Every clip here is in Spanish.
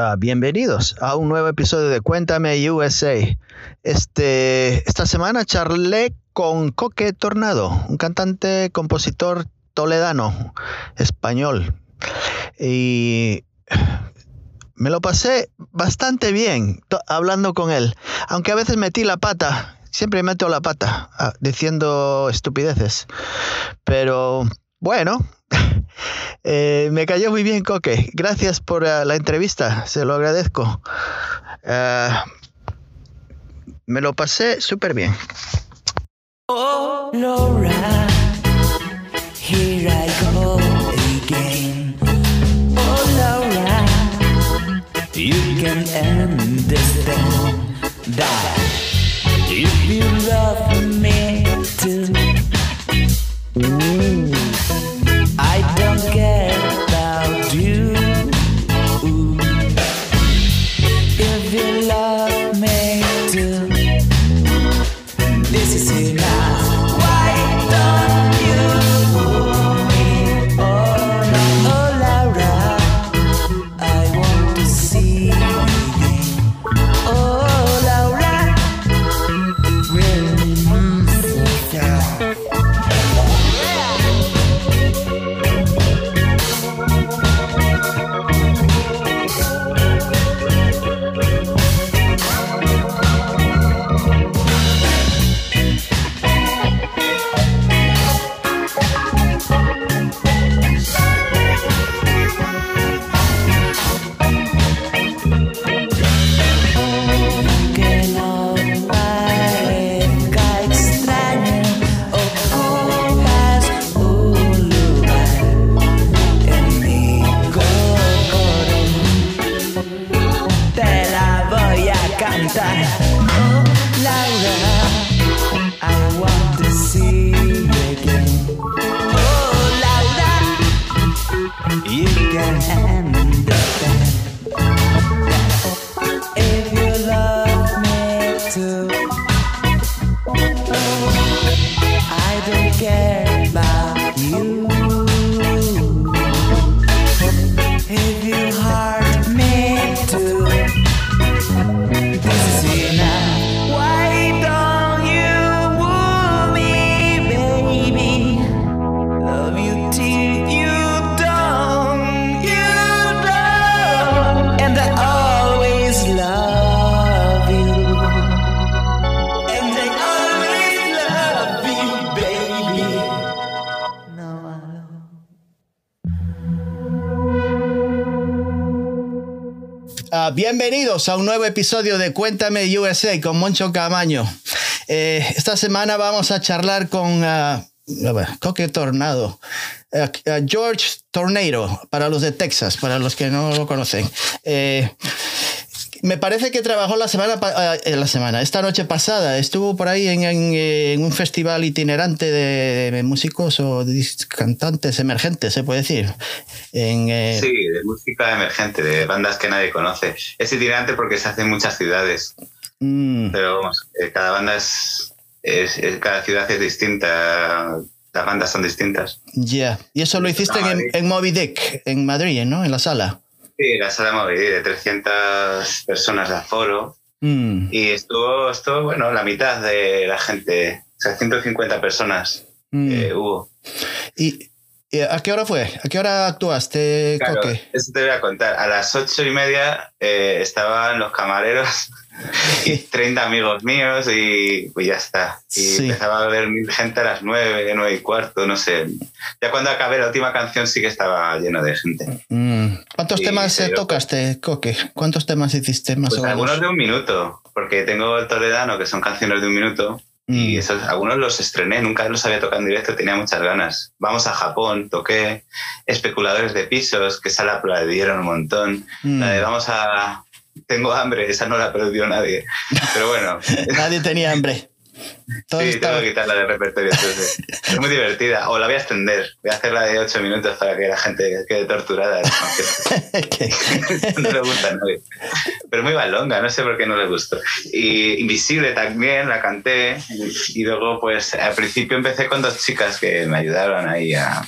Ah, bienvenidos a un nuevo episodio de Cuéntame USA. Este, esta semana charlé con Coque Tornado, un cantante, compositor toledano, español. Y me lo pasé bastante bien hablando con él, aunque a veces metí la pata, siempre meto la pata ah, diciendo estupideces. Pero bueno, eh, me cayó muy bien, Coque. Gracias por uh, la entrevista, se lo agradezco. Uh, me lo pasé súper bien. Oh, here I go again. Oh, bienvenidos a un nuevo episodio de Cuéntame USA con Moncho Camaño. Eh, esta semana vamos a charlar con uh, Coque Tornado, uh, George Tornado, para los de Texas, para los que no lo conocen. Eh, me parece que trabajó la semana, eh, la semana, esta noche pasada. Estuvo por ahí en, un festival itinerante de, músicos o cantantes emergentes, se puede decir. Eh, sí, de música emergente, de bandas que nadie conoce. Es itinerante porque se hace en muchas ciudades. Mm. Pero vamos, eh, cada banda es, Cada ciudad es distinta. Las bandas son distintas. Ya. Y eso lo hiciste en, en Moby Dick, en Madrid, ¿no? En la sala. Sí, la sala Moby de 300 personas de aforo. Mm. Y estuvo, estuvo, bueno, la mitad de la gente, o sea, 150 personas mm. eh, hubo. ¿Y, a qué hora fue? ¿A qué hora actuaste, claro, Eso te voy a contar. A las ocho y media eh, estaban los camareros y 30 amigos míos y pues ya está. Y empezaba a ver gente a las 9, 9 y cuarto, no sé. Ya cuando acabé la última canción sí que estaba lleno de gente. Mm. ¿Cuántos temas eh, tocaste, Coque? ¿Cuántos temas hiciste más pues o menos? Algunos de un minuto, porque tengo el Toledano, que son canciones de un minuto. Y mm. esos, algunos los estrené, nunca los había tocado en directo, tenía muchas ganas. Vamos a Japón, toqué Especuladores de Pisos, que esa la aplaudieron un montón. Mm. La de Vamos a tengo hambre, esa no la perdió nadie. Pero bueno. nadie tenía hambre. sí, tengo que quitarla del repertorio. es muy divertida. O la voy a extender. Voy a hacerla de 8 minutos para que la gente quede torturada. no le gusta a nadie. Pero muy balonga, no sé por qué no le gustó. Y Invisible también la canté. Y luego, pues al principio empecé con dos chicas que me ayudaron ahí a,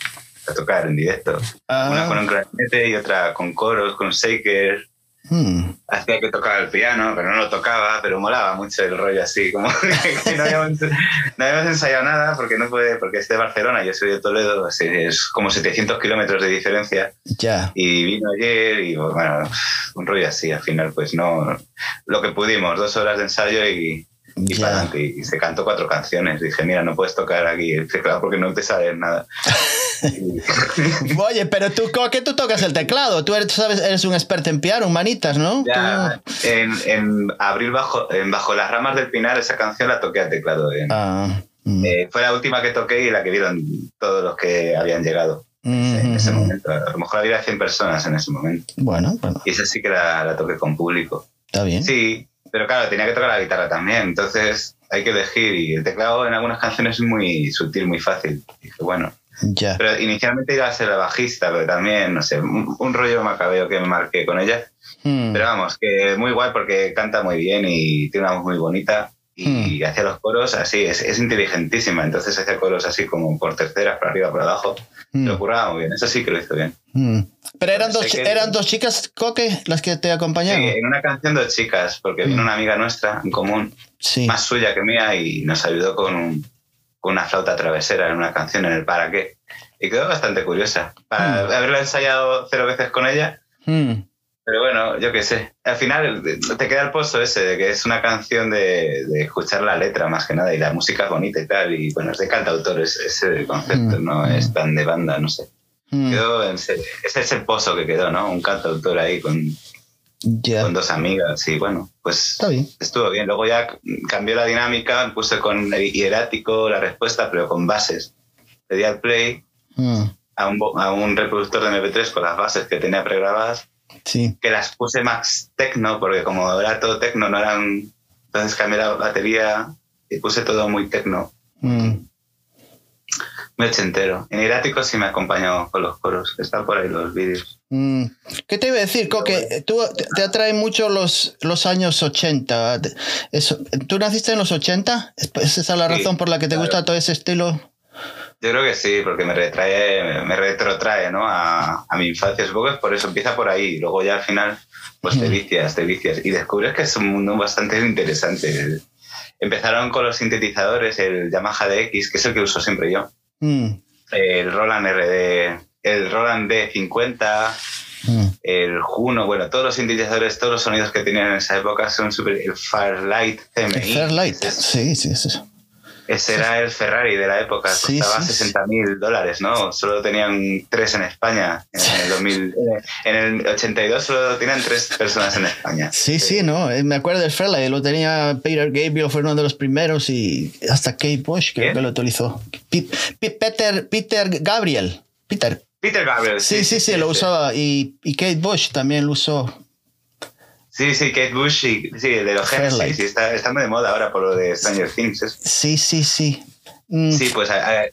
a tocar en directo. Una ah. con un clarinete y otra con coros, con shaker. Hmm. Hacía que tocar el piano, pero no lo tocaba, pero molaba mucho el rollo así, como que no habíamos, ensayado nada porque no puede, porque es de Barcelona, yo soy de Toledo, es como 700 kilómetros de diferencia. Ya. Y vino ayer y bueno, un rollo así, al final pues no, lo que pudimos, dos horas de ensayo y, y, se cantó cuatro canciones. Dije, mira, no puedes tocar aquí el teclado porque no te sale nada. Oye, pero tú, ¿cómo que tú tocas el teclado? Tú eres, sabes, eres un experto en piano, manitas, ¿no? en, en, abril bajo, en Bajo las ramas del pinar, esa canción la toqué al teclado. Ah, mm. eh, fue la última que toqué y la que vieron todos los que habían llegado. en ese momento. A lo mejor había 100 personas en ese momento. Bueno, bueno. Y esa sí que la, la toqué con público. Está bien. Sí, pero claro, tenía que tocar la guitarra también, entonces hay que elegir y el teclado en algunas canciones es muy sutil, muy fácil. dije, bueno. Ya. Pero inicialmente iba a ser la bajista, pero también, no sé, un, rollo macabeo que me marqué con ella. Hmm. Pero vamos, que muy guay porque canta muy bien y tiene una voz muy bonita y hmm. hacía los coros así, es, es, inteligentísima, entonces hacía coros así como por terceras, por arriba, por abajo. Hmm. Lo curaba muy bien, eso sí que lo hizo bien. Pero eran dos, eran dos chicas, Coque, las que te acompañaron. Sí, en una canción dos chicas, porque vino una amiga nuestra en común, más suya que mía, y nos ayudó con, con, una flauta travesera en una canción en el para qué. Y quedó bastante curiosa. Para haberla ensayado cero veces con ella, pero bueno, yo qué sé. Al final te queda el pozo ese de que es una canción de, de, escuchar la letra más que nada y la música es bonita y tal. Y bueno, es de cantautor ese concepto, no es tan de banda, no sé. Mm. Quedó ese, es el pozo que quedó, ¿no? Un cantautor ahí con, con dos amigas y bueno, pues estuvo bien. Luego ya cambió la dinámica, puse con hierático la respuesta, pero con bases. Le di al play mm. a, un, a un reproductor de MP3 con las bases que tenía pregrabadas. Sí. Que las puse más techno, porque como era todo techno, no eran. Entonces cambié la batería y puse todo muy techno. Mm muy ochentero. En Irático sí me acompañó con los coros, están por ahí los vídeos. Mm. ¿Qué te iba a decir, Coque? Tú te atraen mucho los, los años 80. ¿Tú naciste en los 80? ¿Es esa la razón por la que te gusta todo ese estilo? Yo creo que sí, porque me retrae, me retrotrae ¿no? a, a mi infancia. Supongo que por eso empieza por ahí. Luego ya al final, pues te mm. vicias, te vicias. Y descubres que es un mundo bastante interesante. Empezaron con los sintetizadores, el Yamaha DX, que es el que uso siempre yo. Mm. El Roland RD, el Roland D50, mm. el Juno, bueno, todos los sintetizadores, todos los sonidos que tenían en esa época son super. El Fairlight CMI. El Fairlight, sí, sí, sí. Ese era el Ferrari de la época, costaba 60 mil dólares, ¿no? Solo tenían tres en España. En el, 2000, en el 82 solo tenían tres personas en España. Sí, sí, ¿no? Eh, me acuerdo del Ferrari, lo tenía Peter Gabriel, fue uno de los primeros y hasta Kate Bush creo que lo utilizó. Peter, Peter Gabriel. Peter. Peter Gabriel. Sí, sí, sí, lo usaba y, y Kate Bush también lo usó. Sí, sí, Kate Bush, sí, sí de los Genesis, sí, está, está, muy de moda ahora por lo de Stranger Things. Sí, sí, sí. Mm. Sí, pues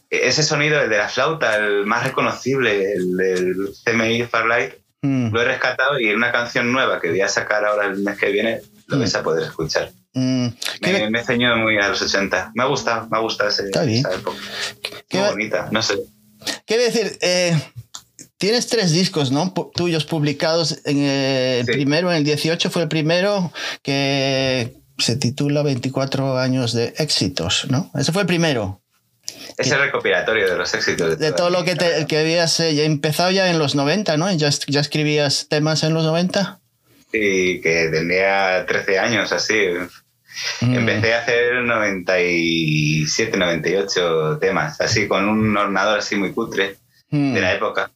ese sonido, el de la flauta, el más reconocible, el del CMI Farlight, mm. lo he rescatado y en una canción nueva que voy a sacar ahora el mes que viene, lo mm. vais a poder escuchar. Me, me ceñido muy a los 80. Me ha gustado, me ha gustado ese, esa época. Qué bonita, no sé. Quiero decir, eh, Tienes tres discos, ¿no? tuyos publicados. En el primero, en el 18, fue el primero que se titula 24 años de éxitos, ¿no? Ese fue el primero. Es el recopilatorio de los éxitos. De, todo lo que, te, que habías eh, empezado ya en los 90, ¿no? ¿Ya, ¿Ya escribías temas en los 90? Sí, que tenía 13 años así. Mm. Empecé a hacer 97, 98 temas, así con un ordenador así muy cutre mm. de la época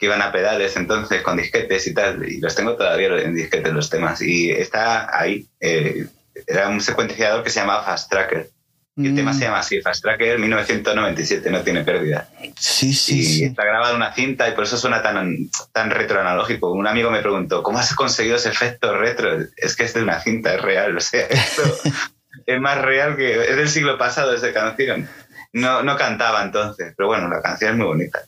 que iban a pedales entonces con disquetes y tal, y los tengo todavía en disquetes los temas, y está ahí, eh, era un secuenciador que se llamaba Fast Tracker, y el tema se mm. llama así, Fast Tracker 1997, no tiene pérdida. Sí, sí. Y sí. está grabado en una cinta y por eso suena tan, tan retroanalógico. Un amigo me preguntó, ¿cómo has conseguido ese efecto retro? Es que es de una cinta, es real. O sea, esto es más real que... Es del siglo pasado esa canción. No, no cantaba entonces, pero bueno, la canción es muy bonita.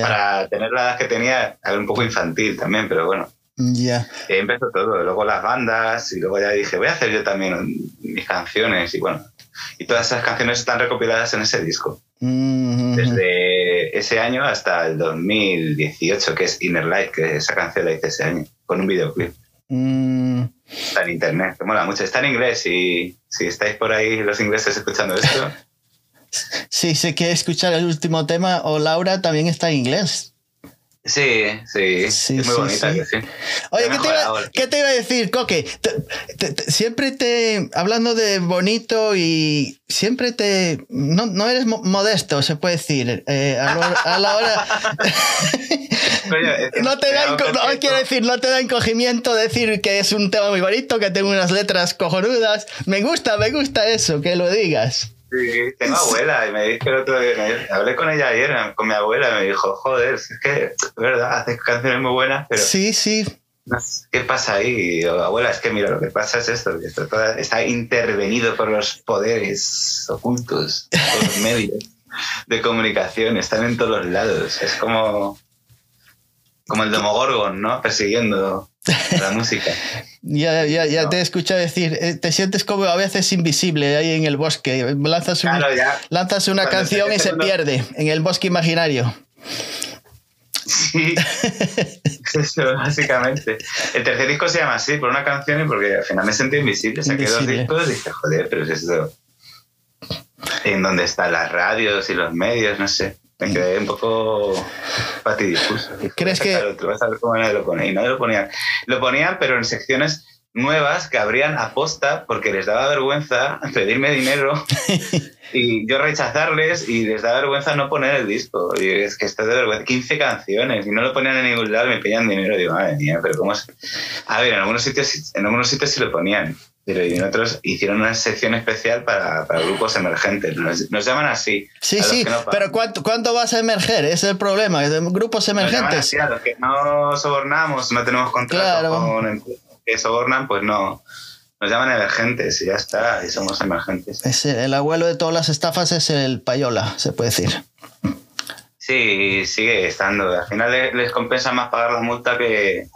Para tener la edad que tenía, era un poco infantil también, pero bueno. Ya. empezó todo, luego las bandas, y luego ya dije, voy a hacer yo también mis canciones, y bueno, y todas esas canciones están recopiladas en ese disco. Mm-hmm. Desde ese año hasta el 2018, que es Inner Light, que esa canción la hice ese año, con un videoclip. Mm. Está en internet, mola mucho. Está en inglés y si estáis por ahí los ingleses escuchando esto. sí, sé que escuchar el último tema o Laura también está en inglés. Sí, sí, es muy bonita. Sí. Oye, ¿qué te, iba, a decir, Coque? siempre te, hablando de bonito y siempre te, no, no eres modesto, se puede decir, eh, a, la hora... no te da, no, quiero decir, no te da encogimiento decir que es un tema muy bonito, que tengo unas letras cojonudas. Me gusta, me gusta eso, que lo digas. Sí, tengo abuela y me dijo el otro día, hablé con ella ayer, con mi abuela, y me dijo, joder, es que, es verdad, haces canciones muy buenas, pero... Sí, sí. ¿Qué pasa ahí? abuela, es que mira, lo que pasa es esto, que esto está intervenido por los poderes ocultos, por los medios de comunicación, están en todos los lados. Es como, como el Demogorgon, ¿no? Persiguiendo la música. ya, ya, ya te he escuchado decir, eh, te sientes como a veces invisible ahí en el bosque. Lanzas, lanzas una canción y se pierde en el bosque imaginario. Sí, eso, básicamente. El tercer disco se llama así, por una canción y porque al final me sentí invisible. Saqué dos discos y dije, joder, pero es esto. En dónde están las radios y los medios, no sé me quedé un poco patidifuso. ¿Crees que.? a lo. Y ponían. Lo ponían, pero en secciones nuevas que abrían aposta porque les daba vergüenza pedirme dinero y yo rechazarles y les daba vergüenza no poner el disco. Y es que esto es de vergüenza. 15 canciones y no lo ponían en ningún lado me pedían dinero. Digo, madre mía, pero ¿cómo es? A ver, en algunos sitios, en algunos sitios sí lo ponían pero en otros hicieron una sección especial para, para grupos emergentes. Nos, llaman así. Sí, sí, pero ¿cuánto, ¿cuánto vas a emerger? Ese es el problema, grupos emergentes. a los que no sobornamos, no tenemos contrato con que sobornan, pues no. Nos llaman emergentes y ya está, y somos emergentes. el abuelo de todas las estafas es el payola, se puede decir. Sí, sigue estando. Al final les, compensa más pagar la multa que,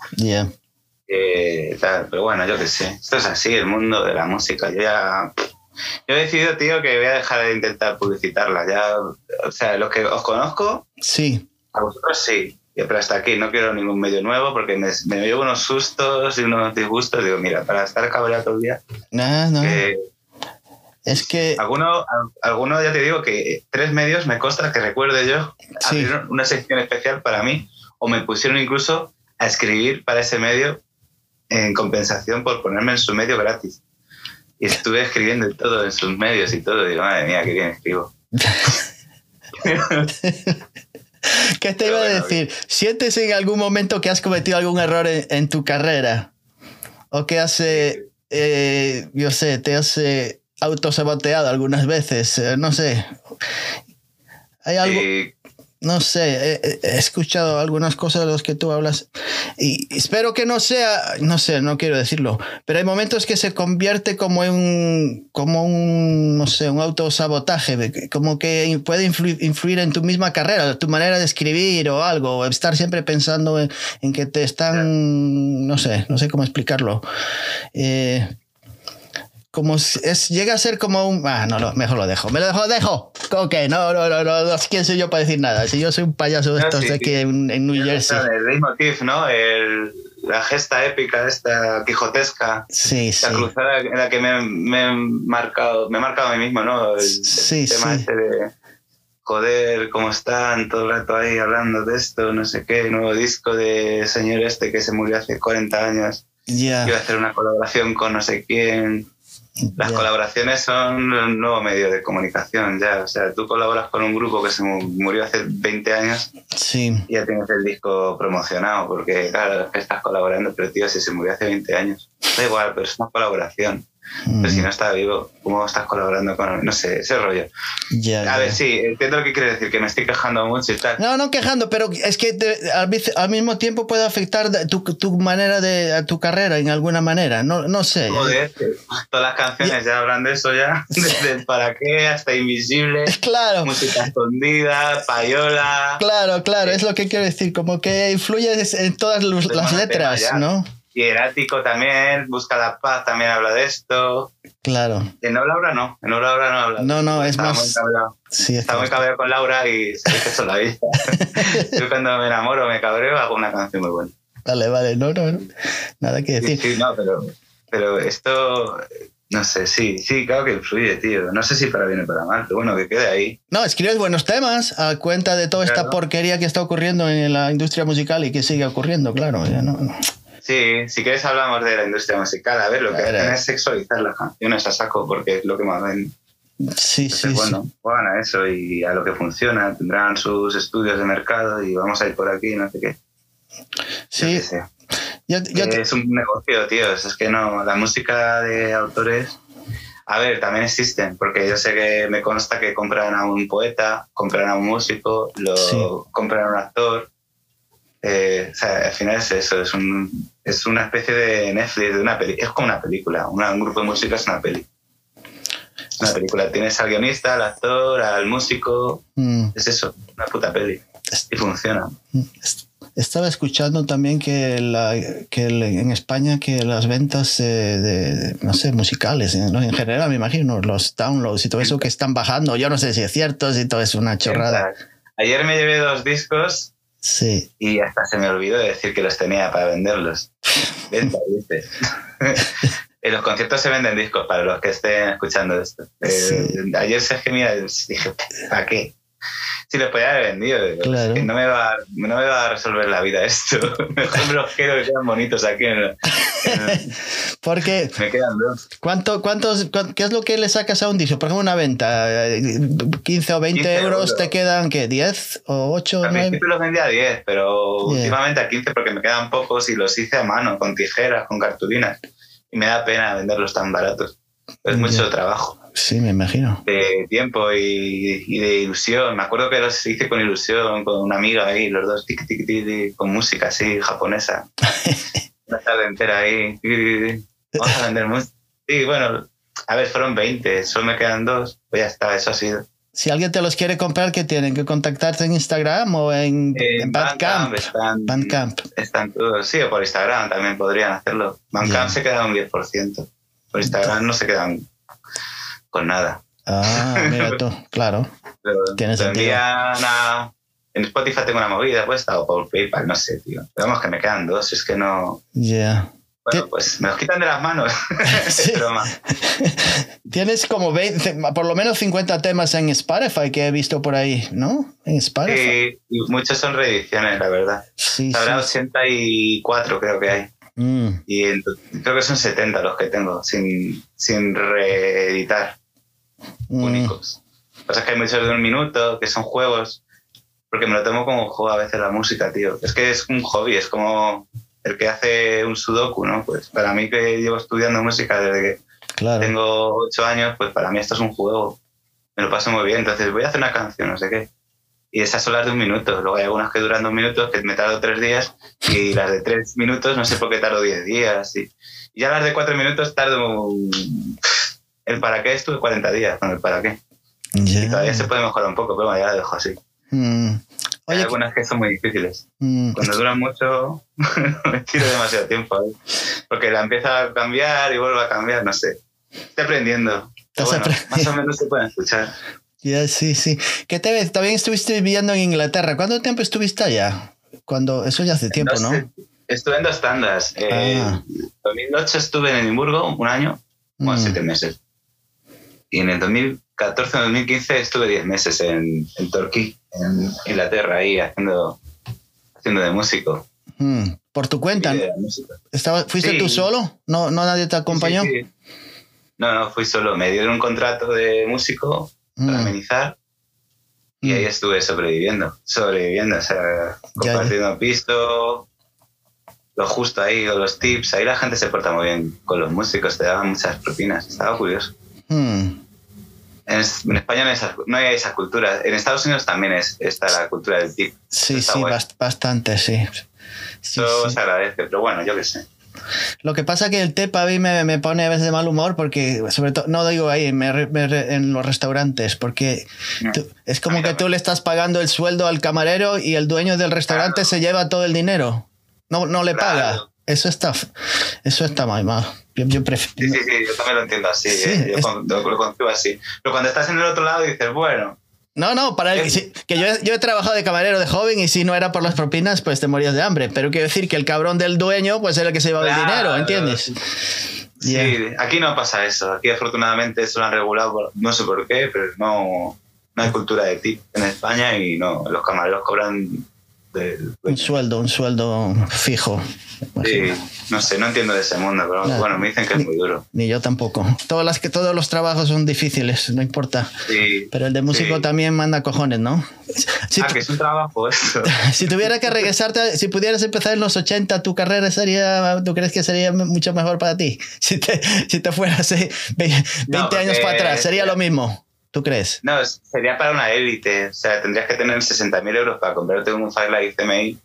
pero bueno, yo qué sé. Esto es así, el mundo de la música. Yo ya. Yo he decidido, tío, que voy a dejar de intentar publicitarla. Ya, o sea, los que os conozco. Sí. A vosotros sí. Pero hasta aquí no quiero ningún medio nuevo porque me, me llevo unos sustos y unos disgustos. Digo, mira, para estar cabreado todo el día. No, no. es que. Alguno, alguno, ya te digo que tres medios me consta que recuerde yo. Sí. una sección especial para mí. O me pusieron incluso a escribir para ese medio en compensación por ponerme en su medio gratis. Y estuve escribiendo todo en sus medios y todo. Y digo, madre mía, qué bien escribo. ¿Qué te iba a decir? ¿Sientes en algún momento que has cometido algún error en, tu carrera? ¿O que has, eh, eh, yo sé, te has eh, autosaboteado algunas veces? no sé. ¿Hay algo? No sé, he, escuchado algunas cosas de las que tú hablas y espero que no sea, no sé, no quiero decirlo, pero hay momentos que se convierte como en como un, no sé, un autosabotaje, como que puede influir, en tu misma carrera, tu manera de escribir o algo, o estar siempre pensando en, que te están, no sé, no sé cómo explicarlo. Eh, como es, llega a ser como un. Ah, no, no, mejor lo dejo. Me lo dejo, dejo. Ok, no, no, no, no, no. ¿Quién soy yo para decir nada? Si yo soy un payaso de estos de aquí en, New Jersey. El leitmotiv, ¿no? El, la gesta épica, esta quijotesca. Sí, la cruzada en la que me, me, he marcado, me he marcado a mí mismo, ¿no? El, sí, tema este de. Joder, cómo están todo el rato ahí hablando de esto, no sé qué, nuevo disco de señor este que se murió hace 40 años. Ya. Iba a hacer una colaboración con no sé quién. Las colaboraciones son un nuevo medio de comunicación ya. O sea, tú colaboras con un grupo que se murió hace 20 años sí. y ya tienes el disco promocionado, porque claro, estás colaborando, pero tío, si se murió hace 20 años, da igual, pero es una colaboración. Pero si no está vivo, ¿cómo estás colaborando con No sé, ese rollo. a ver, sí, entiendo lo que quiere decir, que me estoy quejando mucho y tal. No, no quejando, pero es que al, mismo tiempo puede afectar tu, tu, manera de a tu carrera en alguna manera. No, no sé. Joder, todas las canciones ya hablan de eso ya. Desde para qué hasta invisible. Claro. Música escondida, payola. Claro, claro, es lo que quiero decir. Como que influye en todas las letras, ¿no? Hierático también, Busca la Paz también habla de esto. Claro. En No Laura no, en No Laura no habla. No, no, es más. Muy sí, está muy cabreado con Laura y se dice eso la vida. Yo cuando me enamoro, me cabreo, hago una canción muy buena. Vale, vale, no, no, nada que decir. Sí, no, pero, pero esto, no sé, sí, sí, claro que influye, tío. No sé si para bien o para mal, pero bueno, que quede ahí. No, escribes buenos temas a cuenta de toda esta porquería que está ocurriendo en la industria musical y que sigue ocurriendo, claro. no. Sí, si quieres hablamos de la industria musical. A ver, lo que hacen es sexualizar las canciones a saco porque es lo que más ven. Sí, sí, bueno, juegan a eso y a lo que funciona. Tendrán sus estudios de mercado y vamos a ir por aquí, no sé qué. Sí. Es un negocio, tío. Es que no, la música de autores. A ver, también existen, porque yo sé que me consta que compran a un poeta, compran a un músico, lo compran a un actor, eh, o sea, al final es eso, es, un, es una especie de Netflix, de una peli es como una película, un grupo de música es una peli. Una película, tienes al guionista, al actor, al músico, mm. es eso, una puta peli. Y funciona. Mm. Estaba escuchando también que, la, que en España que las ventas de, no sé, musicales, en general me imagino, los downloads y todo eso que están bajando, yo no sé si es cierto, si todo es una chorrada. Ayer me llevé dos discos Sí. Y hasta se me olvidó de decir que los tenía para venderlos. Venta, en los conciertos se venden discos para los que estén escuchando esto. Eh, ayer se gemía dije, ¿para qué? Si los podía haber vendido, no, me va, no me va a resolver la vida esto. Mejor me los quedo que quedan bonitos aquí. En Porque. Me quedan dos. ¿cuánto, cuántos, ¿Qué es lo que le sacas a un disco? Por ejemplo, una venta, 15 o 20 euros, te quedan, ¿qué? ¿10 o 8 o siempre los vendía a 10, pero últimamente a 15 porque me quedan pocos y los hice a mano, con tijeras, con cartulinas. Y me da pena venderlos tan baratos. Es mucho trabajo. Sí, me imagino. De tiempo y, de ilusión. Me acuerdo que los hice con ilusión, con una amiga ahí, los dos, con música así japonesa. una tarde entera ahí. Vamos a vender música. Sí, bueno, a ver, fueron 20, solo me quedan dos. Pues ya está, eso ha sido. Si alguien te los quiere comprar, ¿qué tienen? ¿Que contactarte en Instagram o en, Bandcamp? Bandcamp. Están, todos, sí, o por Instagram también podrían hacerlo. Bandcamp se queda un 10%. Por Instagram no se quedan con nada. Ah, mira tú, claro. Tiene sentido. En Spotify tengo una movida puesta o por PayPal, no sé, tío. Pero vamos que me quedan dos, es que no. Ya. Bueno, pues me los quitan de las manos. Tienes como 20, por lo menos 50 temas en Spotify que he visto por ahí, ¿no? En Spotify. Sí, y muchos son reediciones, la verdad. Sí, Habrá 84 creo que hay. Mm. Y creo que son 70 los que tengo sin, sin reeditar. Mm. Únicos. Pasa que hay muchos de un minuto, que son juegos, porque me lo tomo como juego a veces la música, tío. Es que es un hobby, es como el que hace un sudoku, ¿no? Pues para mí que llevo estudiando música desde que tengo 8 años, pues para mí esto es un juego. Me lo paso muy bien, entonces voy a hacer una canción, no sé qué y esas son las de un minuto. Luego hay algunas que duran dos minutos, que me tardo tres días, y las de tres minutos no sé por qué tardo diez días. Y, ya las de cuatro minutos tardo... El para qué estuve 40 días con el para qué. Y todavía se puede mejorar un poco, pero ya la dejo así. Mm. hay algunas que son muy difíciles. Mm. Cuando duran mucho, me tiro demasiado tiempo ahí. Porque la empieza a cambiar y vuelve a cambiar, no sé. Estoy aprendiendo. más o menos se pueden escuchar. Ya, sí, sí. ¿Qué te ves? También estuviste viviendo en Inglaterra. ¿Cuánto tiempo estuviste allá? Cuando, eso ya hace tiempo, ¿no? Estuve en dos tandas. En 2008 estuve en Edimburgo un año, bueno, mm. siete meses. Y en el 2014-2015 estuve diez meses en, en Torquay, en Inglaterra, ahí haciendo, haciendo de músico. Mm. ¿Por tu cuenta? ¿Estaba, ¿Fuiste tú solo? ¿No, ¿No nadie te acompañó? no, no, fui solo. Me dieron un contrato de músico para mm. amenizar. Y ahí mm. estuve sobreviviendo, sobreviviendo, o sea, compartiendo pisto, lo justo ahí, con los tips. Ahí la gente se porta muy bien con los músicos, te daban muchas propinas, estaba curioso. Mm. En, España no hay, esa, cultura. En Estados Unidos también es, está la cultura del tip. Sí, sí, bastante, sí. Eso se agradece, pero bueno, yo qué sé. Lo que pasa que el té para mí me, pone a veces de mal humor porque, sobre todo, no digo ahí, en los restaurantes, porque es como que tú le estás pagando el sueldo al camarero y el dueño del restaurante se lleva todo el dinero. No, no le paga. Eso está, eso está mal, mal. Yo, yo prefiero... Sí, sí, sí, yo también lo entiendo así. ¿eh? Yo lo, lo, así. Pero cuando estás en el otro lado dices, bueno, No, no, para el, que yo, yo, he trabajado de camarero de joven y si no era por las propinas, pues te morías de hambre. Pero quiero decir que el cabrón del dueño, pues era el que se llevaba el dinero, ¿entiendes? Sí, aquí no pasa eso. Aquí afortunadamente eso lo han regulado, no sé por qué, pero no, no hay cultura de tip en España y no, los camareros cobran un sueldo, un sueldo fijo. Sí, no sé, no entiendo de ese mundo, pero bueno, me dicen que es muy duro. Ni yo tampoco. Todas las que todos los trabajos son difíciles, no importa. Sí, pero el de músico también manda cojones, ¿no? Si ah, que es un trabajo eso. si tuviera que regresarte, si pudieras empezar en los 80, tu carrera sería, ¿tú crees que sería mucho mejor para ti? Si te, si te fueras 20 años para atrás, sería lo mismo. ¿Tú crees? No, sería para una élite. O sea, tendrías que tener 60.000 euros para comprarte un Firelight CMI.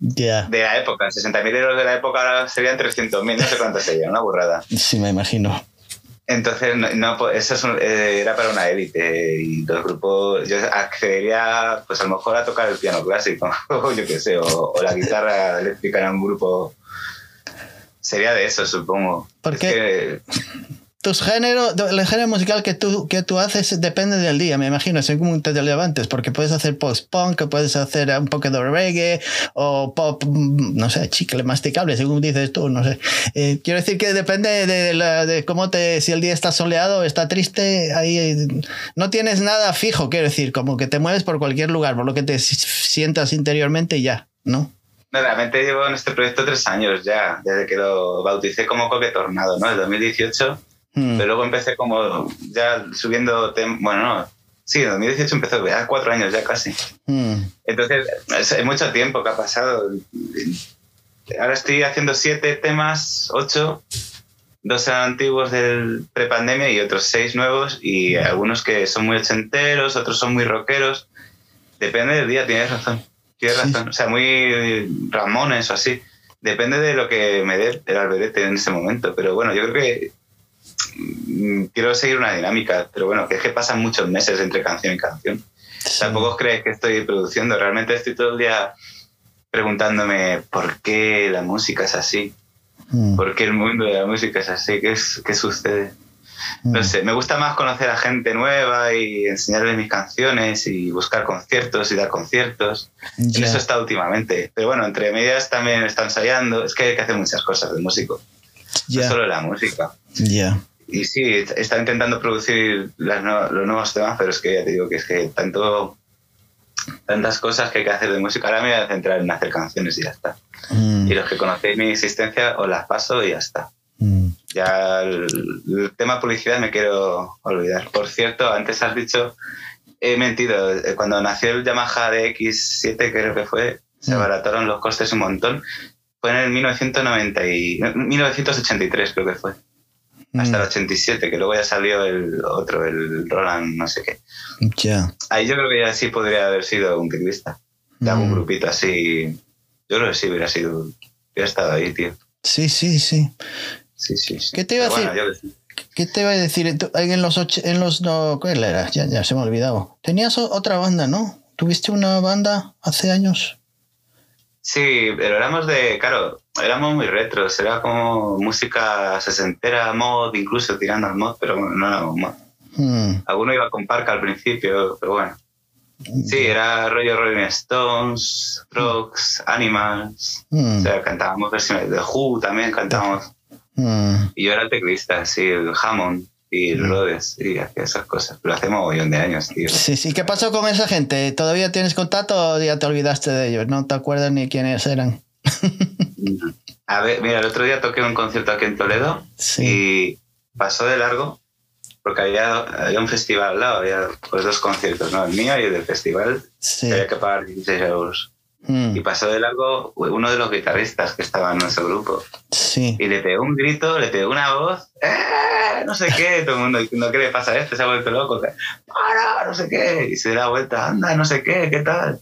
Ya. De la época, 60.000 euros de la época ahora serían 300.000, no sé cuánto sería, una burrada. Sí, me imagino. Entonces, no, pues, eso eh, era para una élite y los grupos, yo accedería pues a lo mejor a tocar el piano clásico, o yo qué sé, o, la guitarra eléctrica en un grupo. Sería de eso, supongo. ¿Por qué? Tus géneros, el género musical que tú, que tú haces depende del día, me imagino, según te levantes, porque puedes hacer post-punk, puedes hacer un poco de reggae o pop, no sé, chicle masticable, según dices tú, no sé. Eh, quiero decir que depende de, de, cómo te, si el día está soleado, está triste, ahí no tienes nada fijo, quiero decir, como que te mueves por cualquier lugar, por lo que te sientas interiormente y ya, ¿no? No, realmente llevo en este proyecto tres años ya, desde que lo bauticé como Coque Tornado, ¿no? El 2018 Hmm. Pero luego empecé como ya subiendo, bueno, no, sí, en 2018 empezó, ya cuatro años ya casi. Hmm. Entonces, es, mucho tiempo que ha pasado. Ahora estoy haciendo siete temas, ocho, dos antiguos del prepandemia y otros seis nuevos y algunos que son muy ochenteros, otros son muy rockeros. Depende del día, tienes razón. Tienes razón. O sea, muy Ramones o así. Depende de lo que me dé el alberete en ese momento. Pero bueno, yo creo que quiero seguir una dinámica, pero bueno, que es que pasan muchos meses entre canción y canción. Tampoco crees que estoy produciendo, realmente estoy todo el día preguntándome por qué la música es así, mm. por qué el mundo de la música es así, qué, es, qué sucede. No mm. sé, me gusta más conocer a gente nueva y enseñarles mis canciones y buscar conciertos y dar conciertos. En eso está últimamente. Pero bueno, entre medias también está ensayando. Es que hay que hacer muchas cosas de músico. No solo la música. Ya y sí, está intentando producir los nuevos temas, pero es que ya te digo que es que tanto tantas cosas que hay que hacer de música. Ahora me voy a centrar en hacer canciones y ya está. Mm. Y los que conocéis mi existencia os las paso y ya está. Mm. Ya el, tema publicidad me quiero olvidar. Por cierto, antes has dicho, he mentido, eh, cuando nació el Yamaha DX7 creo que fue, se mm. abarataron los costes un montón. Fue en el 1990 y, 1983 creo que fue hasta el 87, mm. que luego ya salió el otro, el Roland no sé qué. Ya. Ahí yo creo que ya sí podría haber sido un ciclista, de algún mm. grupito así. Yo creo que sí hubiera sido, hubiera estado ahí, tío. Sí, sí, sí. Sí, sí, ¿Qué te iba a decir? ¿Qué te iba a decir? En los, en los no, ¿cuál era? Ya, ya se me ha olvidado. Tenías otra banda, ¿no? ¿Tuviste una banda hace años? Sí, pero éramos de, claro, éramos muy retros, era como música sesentera, mod, incluso tirando al mod, pero no éramos mod. Hmm. Alguno iba con parca al principio, pero bueno. Sí, era rollo Rolling Stones, Frogs, Animals. Hmm. O sea, cantábamos versiones de Who también cantábamos. Hmm. Y yo era el teclista, sí, el Hammond y Rhodes y hacía esas cosas. Pero hace mogollón de años, tío. Sí, sí. ¿Qué pasó con esa gente? ¿Todavía tienes contacto o ya te olvidaste de ellos? ¿No te acuerdas ni quiénes eran? A ver, mira, el otro día toqué un concierto aquí en Toledo y pasó de largo porque había, había, un festival al lado, había pues dos conciertos, ¿no? El mío y el del festival. había que pagar 16 euros. Mm. Y pasó de largo uno de los guitarristas que estaba en nuestro grupo. Sí. Y le pegó un grito, le pegó una voz, ¡Eh! no sé qué, todo el mundo diciendo, ¿qué le pasa a este? Se ha vuelto loco, ¡para! No sé qué. Y se da vuelta, anda, no sé qué, ¿qué tal?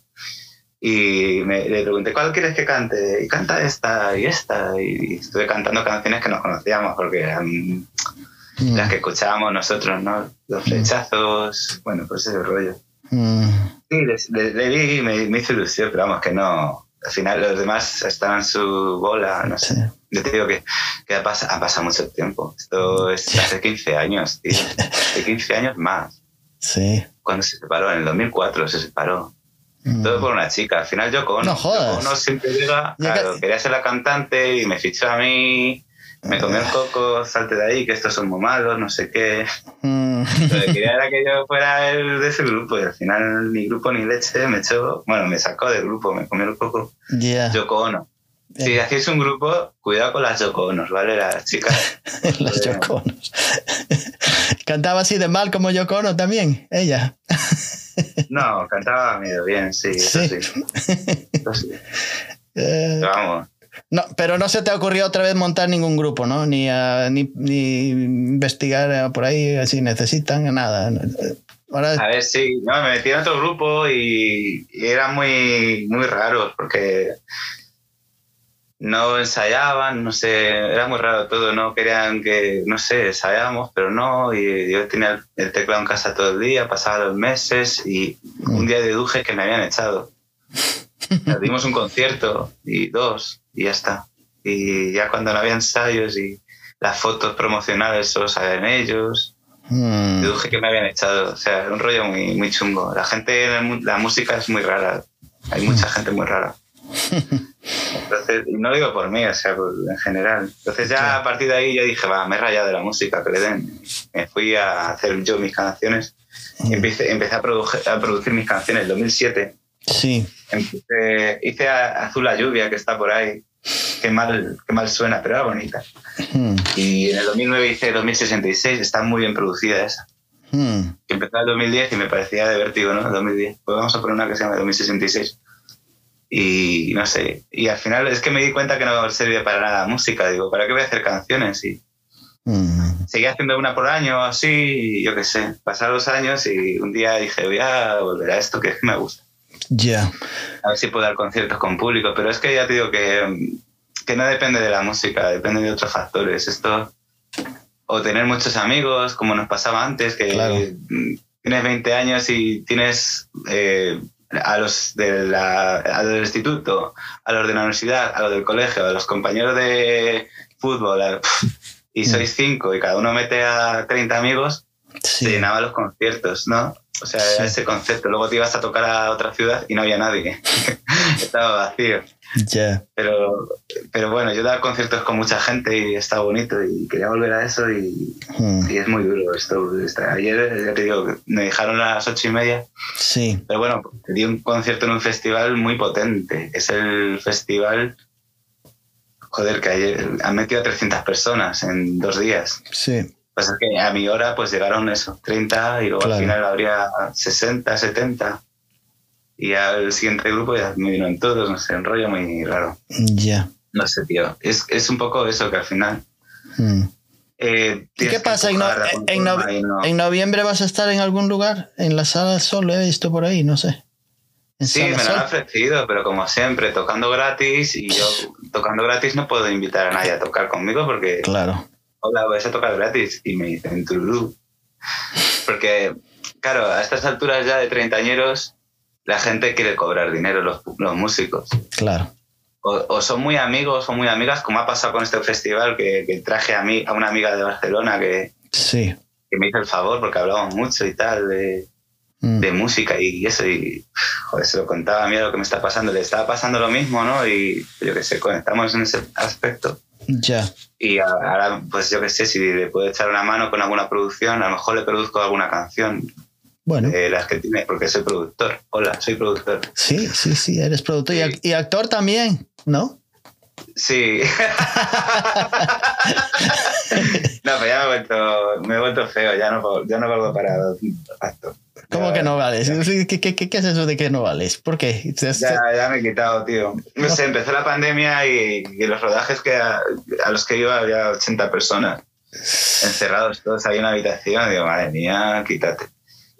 Y me, le pregunté, ¿cuál quieres que cante? Y canta esta y esta. Y, estuve cantando canciones que nos conocíamos porque eran mm. las que escuchábamos nosotros, ¿no? Los mm. flechazos, bueno, pues ese rollo. Mm. Sí, le, di y me, me hizo ilusión, pero vamos, que no. Al final los demás están en su bola, no sé. Yo te digo que, que ha, pasado, ha, pasado, mucho tiempo. Esto es hace 15 años, tío. Hace 15 años más. Sí. Cuando se separó, en el 2004 se separó. Mm. Todo por una chica. Al final Yoko Ono. No jodas. Ono siempre llega, claro, que- quería ser la cantante y me fichó a mí. Me comió el coco, salte de ahí, que estos son muy malos, no sé qué. Mm. Lo que quería era que yo fuera el de ese grupo y al final ni grupo ni leche me echó, bueno, me sacó del grupo, me comió el coco. Ya. Yoko Ono. Si Eh. hacéis un grupo, cuidado con las Yoko Onos, ¿vale? Las chicas. Las Yoko Onos. Cantaba así de mal como Yoko Ono también, ella. No, cantaba medio bien, sí, eso Sí. sí. Eso sí. Pero vamos, no, pero no se te ocurrió otra vez montar ningún grupo, ¿no? Ni, ah, ni, ni investigar ah, por ahí si necesitan nada. Ahora, A ver, sí, no, me metí en otro grupo y, y eran muy, muy raros porque no ensayaban, no sé, era muy raro todo, no querían que, no sé, ensayábamos, pero no, y yo tenía el, el teclado en casa todo el día, pasaba los meses y un día deduje que me habían echado. Nos dimos un concierto y dos y ya está. Y ya cuando no había ensayos y las fotos promocionales solo sabían ellos, mm, deduje que me habían echado. O sea, un rollo muy, muy chungo. La gente, la música es muy rara. Hay mucha gente muy rara. Entonces, y no lo digo por mí, o sea, en general. Entonces ya a partir de ahí yo dije, va, me he rayado de la música, que le den. Me fui a hacer yo mis canciones. Y empecé, empecé a, produ- a producir mis canciones en 2007. Sí. Hice Azul la lluvia, que está por ahí. Qué mal, qué mal suena, pero era bonita. Mm, Y en el 2009 hice 2066, está muy bien producida esa. mm, que empezó en el 2010 y me parecía de vértigo, ¿no? El 2010. Pues vamos a poner una que se llama 2066. Y no sé. Y al final es que me di cuenta que no servía para nada música. Digo, ¿para qué voy a hacer canciones? Y mm, seguí haciendo una por año así, yo qué sé. Pasaron los años y un día dije, voy a volver a esto que es que me gusta. Ya. A ver si puedo dar conciertos con público. Pero es que ya te digo que, que no depende de la música, depende de otros factores. Esto. O tener muchos amigos, como nos pasaba antes, que Claro. mm, tienes 20 años y tienes eh, a los de la, a del instituto, a los de la universidad, a los del colegio, a los compañeros de fútbol, a- y sois cinco y cada uno mete a 30 amigos, se Sí. llenaban los conciertos, ¿no? O sea, era Sí. ese concepto. Luego te ibas a tocar a otra ciudad y no había nadie. Estaba vacío. Ya. Pero, pero bueno, yo daba conciertos con mucha gente y estaba bonito y quería volver a eso y, Mm, y es muy duro esto. Ayer, ya te digo, me dejaron a las ocho y media, Sí. pero bueno, di un concierto en un festival muy potente. Es el festival, joder, que ayer han metido a 300 personas en dos días. Sí. Pues es que a mi hora pues llegaron eso, 30 y luego Claro. al final habría 60, 70. Y al siguiente grupo ya me vino en todos, no sé, un rollo muy raro. Ya. No sé, tío. Es, es un poco eso que al final. Mm. eh, ¿Y qué pasa? ¿En, no- en no- conforma y no- en noviembre vas a estar en algún lugar? ¿En la sala Sol? He visto por ahí, no sé. ¿En Sí, me lo han ofrecido, pero como siempre, tocando gratis. Y yo, tocando gratis, no puedo invitar a nadie a tocar conmigo porque, Claro. Hola, vais a tocar gratis. Y me dicen, tururú. Porque, claro, a estas alturas ya de treintañeros, la gente quiere cobrar dinero, los, los músicos. Claro. O, o son muy amigos o muy amigas, como ha pasado con este festival, que, que traje a, mí, a una amiga de Barcelona que, Sí. que me hizo el favor porque hablábamos mucho y tal de, Mm. de música y eso. Y joder, se lo contaba, mira lo que me está pasando. Le estaba pasando lo mismo, ¿no? Y yo qué sé, conectamos en ese aspecto. Ya. Y ahora, pues yo qué sé, si le puedo echar una mano con alguna producción, a lo mejor le produzco alguna canción Bueno. de las que tiene, porque soy productor. Hola, soy productor. Sí, sí, sí, eres productor y actor también, ¿no? Sí. no, pero ya me he vuelto, me he vuelto feo, ya no, ya no valgo para actor. ¿Cómo Ya- que no vales? ¿Qué, qué, qué, qué es eso de que no vales? ¿Por qué? Ya, ya me he quitado, tío. No sé, empezó la pandemia y, y los rodajes que a, a los que iba había 80 personas encerrados todos ahí en una habitación. Digo, madre mía, quítate.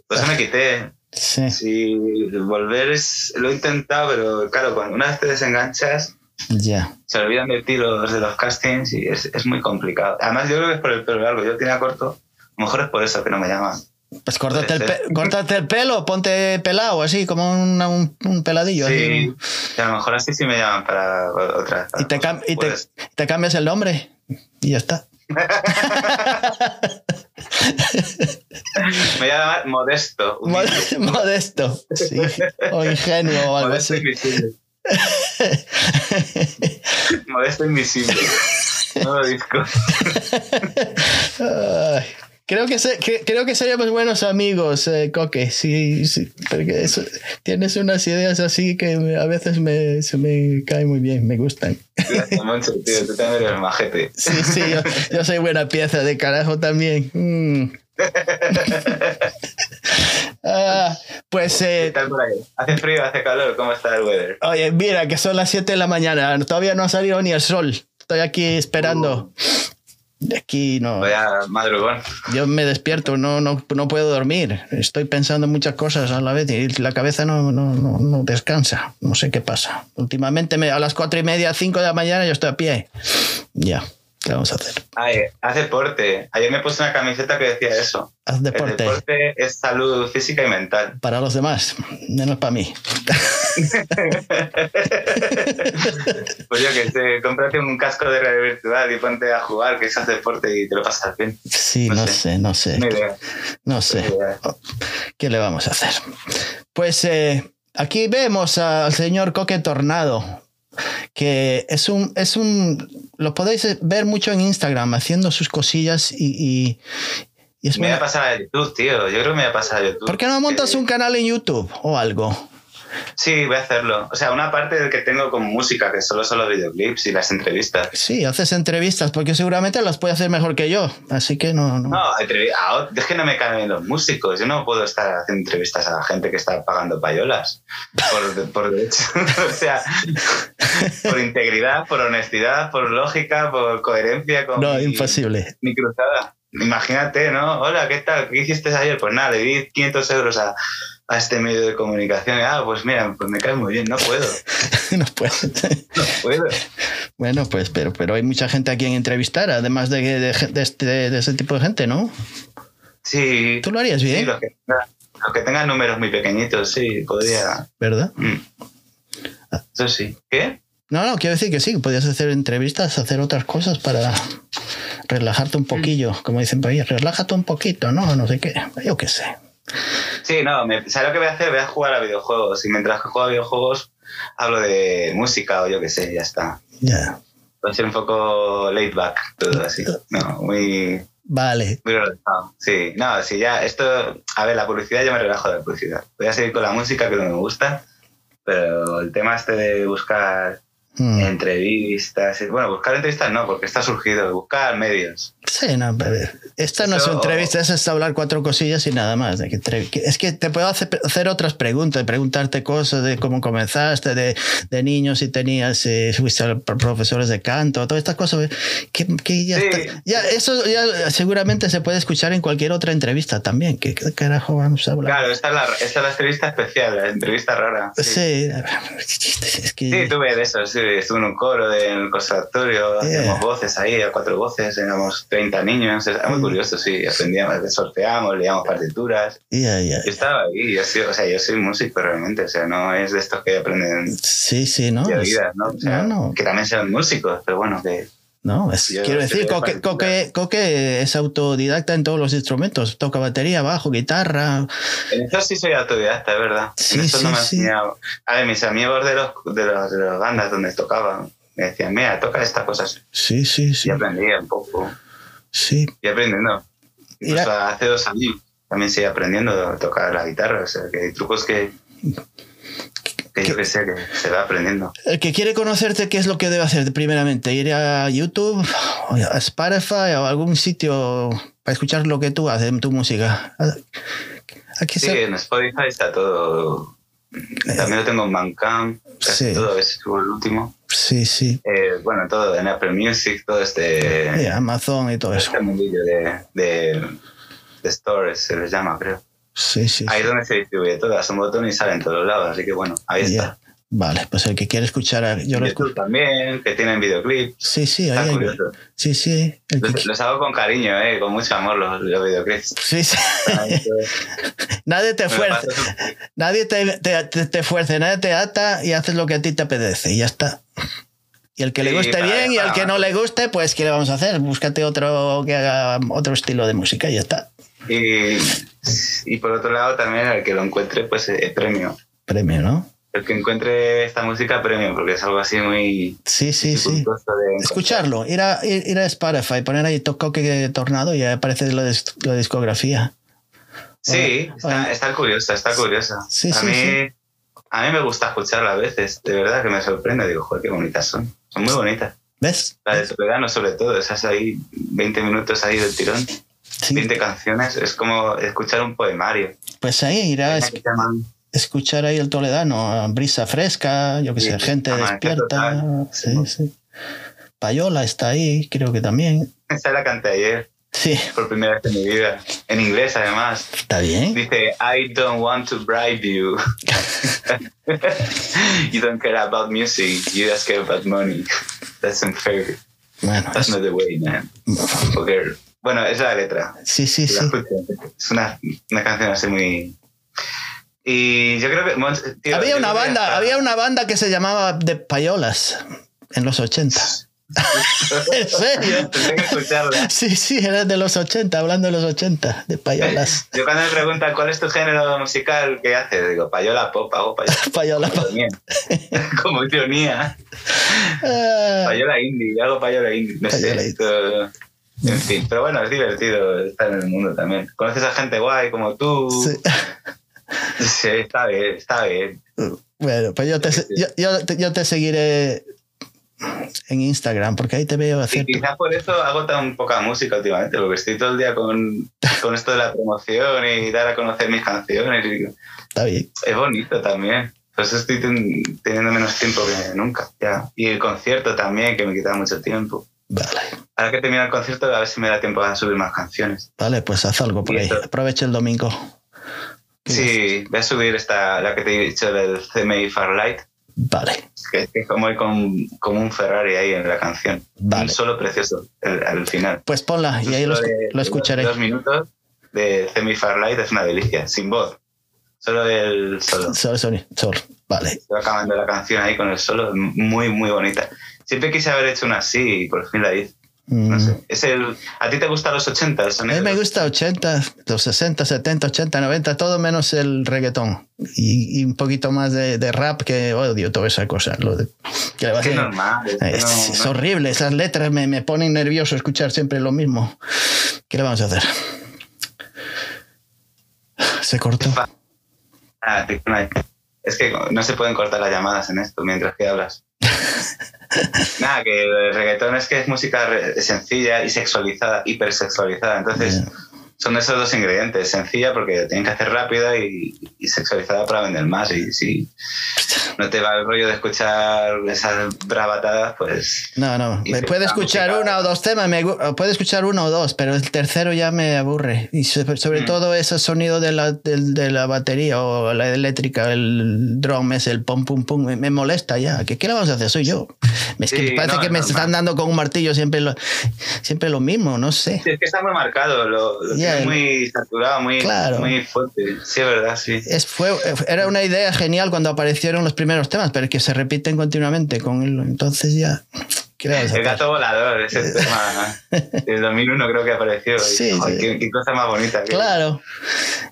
Pues me quité. Sí, Sí, volver es, lo he intentado, pero claro, cuando una vez te desenganchas, ya. se olvidan de ti los de los castings y es, es muy complicado. Además, yo creo que es por el pelo largo. Yo tenía corto. A lo mejor es por eso que no me llaman. Pues córtate el, pe- córtate el pelo, ponte pelado, así como una- un, un peladillo. Sí, así. a lo mejor así sí me llaman para otra. Y, te, cam- y te, te cambias el nombre y ya está. Me voy a llamar Modesto. humilde. Modesto, sí. O ingenuo o algo Modesto así. invisible. Modesto invisible. Nuevo disco. Ay, creo, que se- que- creo que seríamos buenos amigos, eh, Coque. Sí, sí, porque eso- tienes unas ideas así que a veces me, se me caen muy bien, me gustan. Moncho, tío. Tú también eres majete. Sí, sí, yo, yo soy buena pieza de carajo también. Mm. Ah, pues, ¿Qué eh, tal por ahí? ¿Hace frío? ¿Hace calor? ¿Cómo está el weather? oye, mira, que son las 7 de la mañana, todavía no ha salido ni el sol. Estoy aquí esperando. De aquí no. Madrugón. Yo me despierto, no, no, no puedo dormir. Estoy pensando en muchas cosas a la vez y la cabeza no, no, no, no descansa. No sé qué pasa. Últimamente me- a las cuatro y media, cinco de la mañana yo estoy a pie. Ya, ¿qué vamos a hacer? Ay, haz deporte. Ayer me puse una camiseta que decía eso. Haz El deporte deporte es salud física y mental. para los demás, menos para mí. Pues yo que sé, cómprate un casco de realidad virtual y ponte a jugar, que es deporte y te lo pasas bien. Sí, No no sé. sé, no sé. No sé. ¿Qué le vamos a hacer? Pues eh, aquí vemos al señor Coque Tornado, que es un, es un, lo podéis ver mucho en Instagram haciendo sus cosillas y, y, y es Me voy a pasar a YouTube, tío. Yo creo que me voy a pasar a YouTube. ¿Por qué no montas un canal en YouTube o algo? Sí, voy a hacerlo. O sea, una parte del que tengo con música, que solo son los videoclips y las entrevistas. Sí, haces entrevistas, porque seguramente las puede hacer mejor que yo, así que no, no. No, a es que no me caen los músicos. Yo no puedo estar haciendo entrevistas a gente que está pagando payolas. Por, por derecho. o sea, por integridad, por honestidad, por lógica, por coherencia con No, mi, imposible. mi cruzada. Imagínate, ¿no? Hola, ¿qué tal? ¿Qué hiciste ayer? Pues nada, le di 500 euros a, a este medio de comunicación. Ah, pues mira, pues me cae muy bien. No puedo. no puede. No puedo. Bueno, pues, pero, pero hay mucha gente a quien entrevistar, además de, de, de este, de ese tipo de gente, ¿no? Sí. Tú lo harías Sí, bien, los que, los que tengan números muy pequeñitos, sí, podría. ¿verdad? Mm. Eso sí. ¿Qué? No, no, quiero decir que sí, podías hacer entrevistas, hacer otras cosas para relajarte un poquillo, como dicen por ahí, relájate un poquito, ¿no? No sé qué, yo qué sé. Sí, no, me, ¿sabes lo que voy a hacer? Voy a jugar a videojuegos. Y mientras que juego a videojuegos, hablo de música o yo qué sé, ya está. Ya, Va a ser un poco laid back, todo así. No, muy, vale. muy relajado. Sí, no, sí, ya, esto. A ver, la publicidad, yo me relajo de la publicidad. Voy a seguir con la música, que no me gusta. Pero el tema este de buscar Mm. entrevistas. Bueno, buscar entrevistas no, porque está surgido. Buscar medios. Sí, no, pero esta no es Eso- una entrevista, es hablar cuatro cosillas y nada más. Es que te puedo hacer, hacer otras preguntas, preguntarte cosas de cómo comenzaste, de, de niños si tenías, eh, fuiste a pro- profesores de canto, todas estas cosas. Que, que ya, Sí. está- ya eso ya seguramente se puede escuchar en cualquier otra entrevista también. ¿Qué, qué carajo vamos a hablar? Claro, esta es la, esta es la entrevista especial, la entrevista rara. Sí, es que... Sí, tuve de eso, sí, estuve en un coro del conservatorio, Yeah. hacíamos voces ahí, a cuatro voces, éramos 30 niños, era muy Mm. curioso, sí, aprendíamos, sorteamos, leíamos partituras. Ya, ya. Yo estaba ahí, yo soy, o sea, yo soy músico realmente, o sea, no es de estos que aprenden Sí, sí, ¿no? de oídas, ¿no? O sea, no, no. que también son músicos, pero bueno, que No, es- quiero decir, de Coque. Coque- Coque es autodidacta en todos los instrumentos. Toca batería, bajo, guitarra. en eso sí soy autodidacta, es verdad. Sí, en eso sí, no me sí. enseñado. A ver, mis amigos de, los, de, los, de las bandas donde tocaban me decían, mira, toca estas cosas. Sí, sí, sí. Y aprendí un poco. Sí, y aprendiendo. Mira. Incluso hace dos años también seguí aprendiendo a tocar la guitarra. O sea, que hay trucos que, que yo que sé, que se va aprendiendo. El que quiere conocerte, ¿qué es lo que debe hacer primeramente? ¿Ir a YouTube, a Spotify o a algún sitio para escuchar lo que tú haces en tu música? Aquí Sí, se... en Spotify está todo. También lo tengo en Bandcamp, casi Sí. todo es el último. Sí, sí. Eh, bueno, todo en Apple Music, todo este, Sí, Amazon y todo eso. este mundillo de, de, de stores, se les llama, creo. Sí, sí. Ahí sí. es donde se distribuye todo, es un botón y sale en todos lados, así que bueno, ahí Ya. está. Vale, pues el que quiere escuchar, yo lo escucho. también, que tienen videoclips. Sí, sí, ahí hay-. Sí, sí. el Los, hago con cariño, eh, con mucho amor los, los videoclips. Sí, sí. Nadie te fuerza, nadie te, te, te, te fuerza, nadie te ata y haces lo que a ti te apetece y ya está. Y el que le guste para- bien y al que no le guste, pues ¿qué le vamos a hacer? Búscate otro que haga otro estilo de música y ya está. Y, y por otro lado, también el que lo encuentre, pues eh, premio. Premio, ¿no? El que encuentre esta música, premio, porque es algo así muy. Sí, sí, sí. Escucharlo, ir a, ir, a Spotify, poner ahí Coque Tornado y aparece la, la discografía. Sí, está, está curiosa, está curiosa. Sí, a, sí, mí, sí. a mí me gusta escucharla a veces, de verdad que me sorprende. Digo, joder, qué bonitas son. Son muy bonitas. ¿Ves? La de Toledano, sobre todo, esas ahí 20 minutos ahí del tirón, Sí. 20 canciones, es como escuchar un poemario. Pues ahí irá que escuchar ahí el Toledano, brisa fresca, yo Sí, sé, gente despierta. total. Sí, sí. Payola está ahí, creo que también. Esa la canté ayer, Sí, por primera vez en mi vida. En inglés, además. está bien. Dice, I don't want to bribe you. you don't care about music, you just care about money. That's unfair. Bueno, That's es- not the way, man. Porque, bueno, es la letra. sí, sí, La sí. Es una, una canción así muy... Y yo creo que... Tío, Había una que banda, hasta- había una banda que se llamaba The Payolas en los 80. ¿En serio? Que escucharla. Sí, sí, era de los 80, hablando de los 80, de Payolas. Yo cuando me preguntan cuál es tu género musical, ¿qué haces? Digo, payola pop, hago payola. Payola. Como ironía. Como ironía. Ah, Payola indie, hago payola indie. No Payola sé, esto- En fin, pero bueno, es divertido estar en el mundo también. Conoces a gente guay como tú. sí. Sí, está bien, está bien. Bueno, pues yo te, yo, yo te- yo te seguiré en Instagram, porque ahí te veo Y hacer... tu- quizás por eso hago tan poca música últimamente, porque estoy todo el día con, con esto de la promoción y dar a conocer mis canciones. y Está bien. es bonito también. Por eso estoy ten- teniendo menos tiempo que nunca. Ya. Y el concierto también, que me quitaba mucho tiempo. Vale. Ahora que termina el concierto, a ver si me da tiempo a subir más canciones. Vale, pues haz algo por ahí. Aprovecha el domingo. Sí, voy a subir esta, la que te he dicho del CMI Farlight, Vale, que es como con, como un Ferrari ahí en la canción. Vale. Un solo precioso al final. pues ponla y ahí lo, Solo de- lo escucharé. Dos minutos de CMI Farlight es una delicia, sin voz. Solo el solo. Sol, sol, sol. Vale. Estoy acabando la canción ahí con el solo, muy, muy bonita. Siempre quise haber hecho una así y por fin la hice. No Mm. sé. Es el, ¿A ti te gustan los 80? El A mí me gusta 80, los 60, 70, 80, 90, todo menos el reggaetón. Y, y un poquito más de, de rap que odio toda esa cosa. Lo de, que a Es que normal. es que es, no- es no- horrible, esas letras me, me ponen nervioso escuchar siempre lo mismo. ¿Qué le vamos a hacer? Se cortó. Ah, Es que no se pueden cortar las llamadas en esto mientras que hablas. Nada, que el reggaetón es que es música sencilla y sexualizada, hipersexualizada. Entonces. Son esos dos ingredientes. Sencilla porque tienen que hacer rápida y, y sexualizada para vender más. Y si no te va el rollo de escuchar esas bravatadas, pues No, no. Me puede escuchar una o dos temas, me puede escuchar uno o dos, pero el tercero ya me aburre. Y sobre, sobre Mm. todo ese sonido de la, del- de, la batería o la eléctrica, el drum, es el pum pum pum, me, me molesta ya. ¿Qué, ¿Qué le vamos a hacer? Soy yo. Es que parece no, que me normal. están dando con un martillo siempre lo, siempre lo mismo, no sé. Sí, es que está muy marcado, lo, lo Tiene el- muy saturado, muy, Claro. muy fuerte. Sí, es verdad, sí. Es, fue, era una idea genial cuando aparecieron los primeros temas, pero que se repiten continuamente con él. Entonces ya. ¿qué le vamos a El gato volador, ese tema del 2001 creo que apareció. Y, Sí, sí. Qué, qué cosa más bonita. Claro.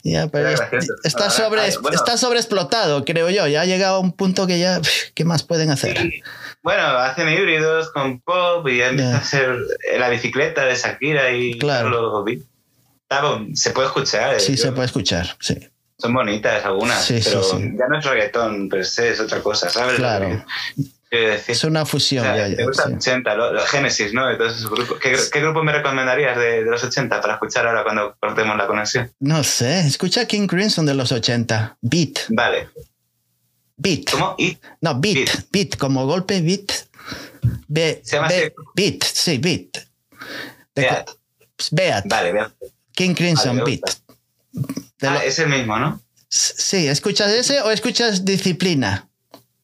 Ya, pero Era es- está, sobre, ah, bueno. está sobreexplotado, creo yo. Ya ha llegado a un punto que ya. ¿Qué más pueden hacer? Sí. Bueno, hacen híbridos con pop y ya empieza a ser la bicicleta de Shakira y Claro. los beats. Se puede escuchar. eh, Sí, yo- se puede escuchar. Sí. Son bonitas algunas, Sí, sí, pero sí. ya no es reggaetón per se, es otra cosa, ¿sabes? Claro. Decir. Es una O fusión. sea, ya, ya, gusta sí. 80, los lo Génesis, ¿no? De todos esos grupos. ¿Qué, qué grupo me recomendarías de, de los 80 para escuchar ahora cuando cortemos la conexión? No sé. Escucha King Crimson de los 80. Beat. Vale. Beat. ¿Cómo? No, beat. Beat. Beat. como golpe, beat. Be- Se llama be- beat. Sí, beat. Beat. Beat. Vale, bien. King Crimson, beat. lo- Ah, es el mismo, ¿no? Sí, ¿escuchas ese o escuchas disciplina?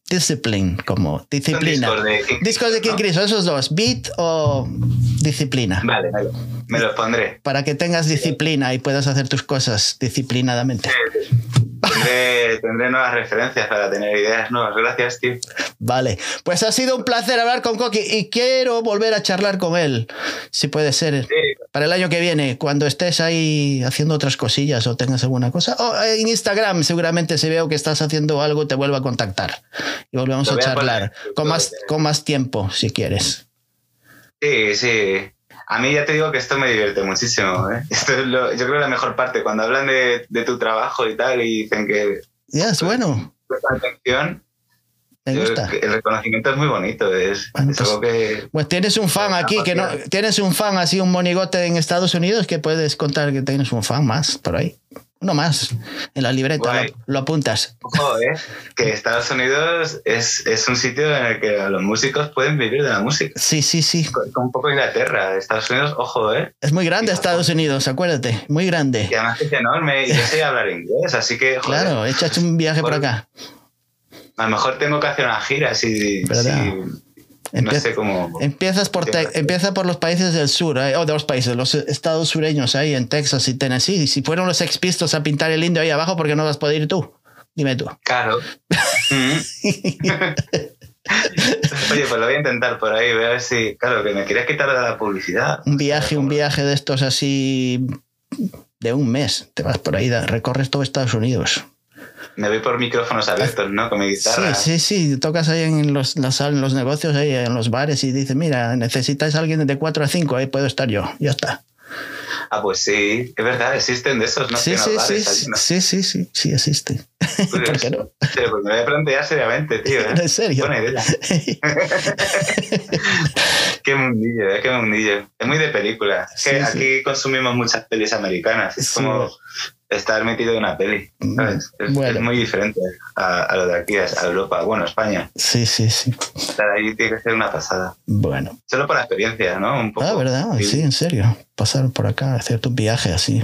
Discipline, como disciplina. discos de King Discos de King ¿no? Crimson, esos dos, beat o disciplina. Vale, me, lo- me los pondré. Para que tengas disciplina y puedas hacer tus cosas disciplinadamente. Tendré, tendré nuevas referencias para tener ideas nuevas. Gracias, tío. Vale, pues ha sido un placer hablar con Coqui y quiero volver a charlar con él, si puede ser. Sí, para el año que viene, cuando estés ahí haciendo otras cosillas o tengas alguna cosa. O en Instagram seguramente si veo que estás haciendo algo, te vuelvo a contactar y volvemos a charlar con más, con más tiempo, si quieres. Sí, sí. A mí ya te digo que esto me divierte muchísimo. ¿eh? Esto es lo, yo creo la mejor parte, cuando hablan de, de tu trabajo y tal y dicen que... Ya, es bueno. Atención, me gusta. El reconocimiento es muy bonito, es, pues, algo que... Pues tienes un fan aquí, que no... Tienes un fan así, un monigote en Estados Unidos, que puedes contar que tienes un fan más por ahí. Uno más. En la libreta lo, apuntas. Ojo, ¿eh? Que Estados Unidos es, es, un sitio en el que los músicos pueden vivir de la música. Sí, sí, sí. Con, un poco Inglaterra. Estados Unidos, ojo, ¿eh? Es muy grande Estados Unidos, acuérdate. Muy grande. Y además es enorme. Y yo sé hablar inglés, así que... Claro, échate un viaje por acá. A lo mejor tengo que hacer una gira si, no sé cómo. Empiezas por, empieza por los países del sur, eh, o de los países, los estados sureños ahí en Texas y Tennessee. Y si fueron los expistos a pintar el indio ahí abajo, ¿por qué no vas a poder ir tú? Dime tú. Claro. Mm. Oye, pues lo voy a intentar por ahí, a ver si. Claro, que me querías quitar de la publicidad. Un viaje, un viaje de estos así. de un mes. Te vas por ahí, recorres todo Estados Unidos me voy por micrófonos abiertos, ¿no? Con mi guitarra. Sí, sí, sí. Tocas ahí en los, en los negocios, ahí en los bares y dices, mira, necesitas a alguien de 4 a 5, ahí puedo estar yo. Ya está. Ah, pues sí, es verdad, existen de esos, ¿no? Sí, sí, sí, sí, sí, sí, sí, existe. ¿Por qué no? Sí, pues me voy a plantear seriamente, tío. ¿eh? ¿En serio? Buena idea. qué mundillo, ¿eh? qué mundillo. Es muy de película. Es que aquí consumimos muchas pelis americanas. Es como estar metido en una peli. ¿sabes? Es, muy diferente a, lo de aquí, a Europa, bueno, España. Sí, sí, sí. Estar ahí tiene que ser una pasada. Bueno. Solo por la experiencia, ¿no? Un poco. Ah, ¿verdad? Sí, en serio. Pasar por acá, hacer tu viaje así.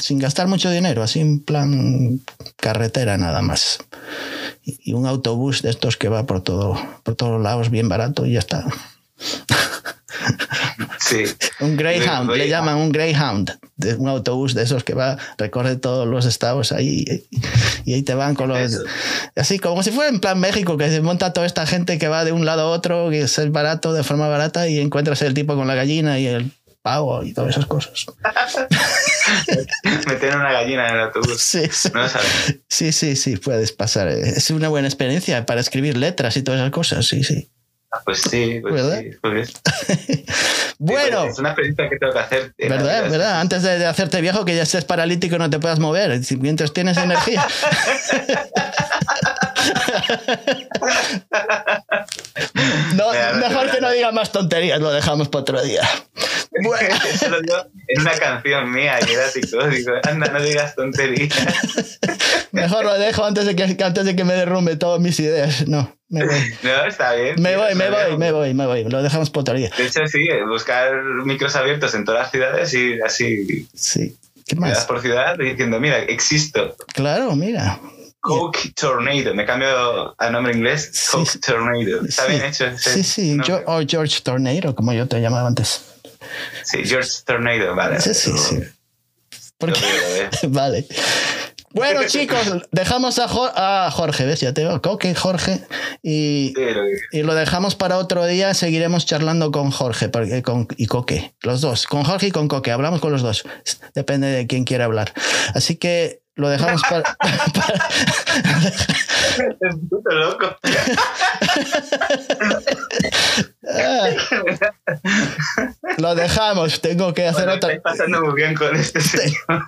Sin gastar mucho dinero, así en plan carretera nada más. Y un autobús de estos que va por, todo, por todos lados bien barato y ya está. Sí. un Greyhound, le llaman un Greyhound, un autobús de esos que va, recorre todos los estados ahí y ahí te van con los... Así como si fuera en plan México, que se monta toda esta gente que va de un lado a otro, que es barato de forma barata y encuentras el tipo con la gallina y el pavo y todas esas cosas. Meter una gallina en el autobús. Sí, sí. sí, sí, sí, puedes pasar. Es una buena experiencia para escribir letras y todas esas cosas, sí, sí. Ah, pues sí, pues sí. Pues. bueno. es una experiencia que tengo que hacer. ¿Verdad? ¿Verdad? Antes de, hacerte viejo, que ya estés paralítico y no te puedas mover, mientras tienes energía. no, mejor que no diga más tonterías, lo dejamos para otro día. Bueno. Eso lo digo en una canción mía y era digo, anda, no digas tonterías. Mejor lo dejo antes de que, antes de que me derrumbe todas mis ideas. No, me voy. No, está bien. Me voy, me voy, me voy, me voy. Lo dejamos por otro día. De hecho, sí, buscar micros abiertos en todas las ciudades y así. Sí. ¿Qué más? por ciudad diciendo, mira, existo. Claro, mira. Coke Tornado, me cambio a nombre inglés. Coke Tornado. Está bien hecho. Sí, sí, o George Tornado, como yo te llamaba antes. Sí, George Tornado, vale. Sí, sí, sí. vale. Bueno, chicos, dejamos a, Jorge, ¿ves? Ya te veo, Coque, Jorge, y, y, lo dejamos para otro día. Seguiremos charlando con Jorge porque, con, y Coque, los dos, con Jorge y con Coque. Hablamos con los dos, depende de quién quiera hablar. Así que lo dejamos para. Puto loco. lo dejamos. Tengo que hacer otra. pasando muy bien con este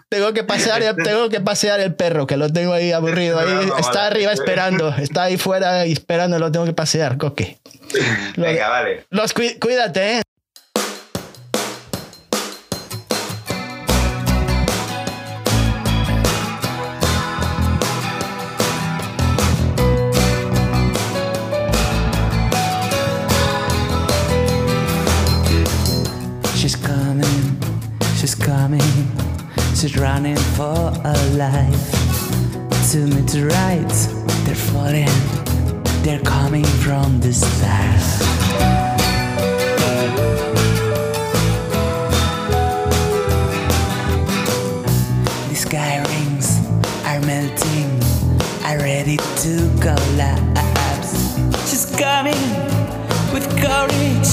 Tengo que pasear, tengo que pasear el perro, que lo tengo ahí aburrido. Ahí está arriba esperando. Está ahí fuera esperando, lo tengo que pasear, Coque. Venga, vale. Los cuídate, ¿eh? Running for a life. To me to right, they're falling. They're coming from the stars. melting, are ready to collapse. She's coming with courage.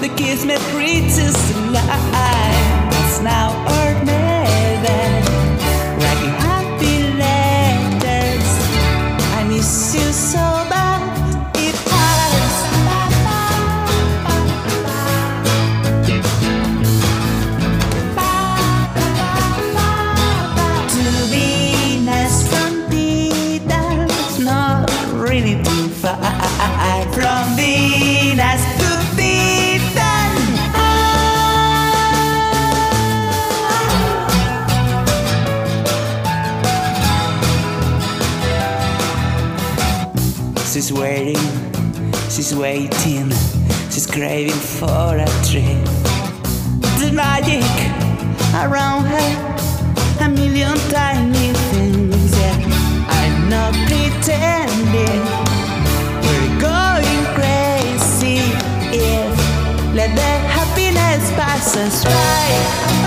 The me reaches to life. It's now or never. She's waiting, she's waiting, she's craving for a dream. The magic around her, a million tiny things. Yeah. I'm not pretending. We're going crazy if let the happiness pass us by.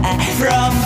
From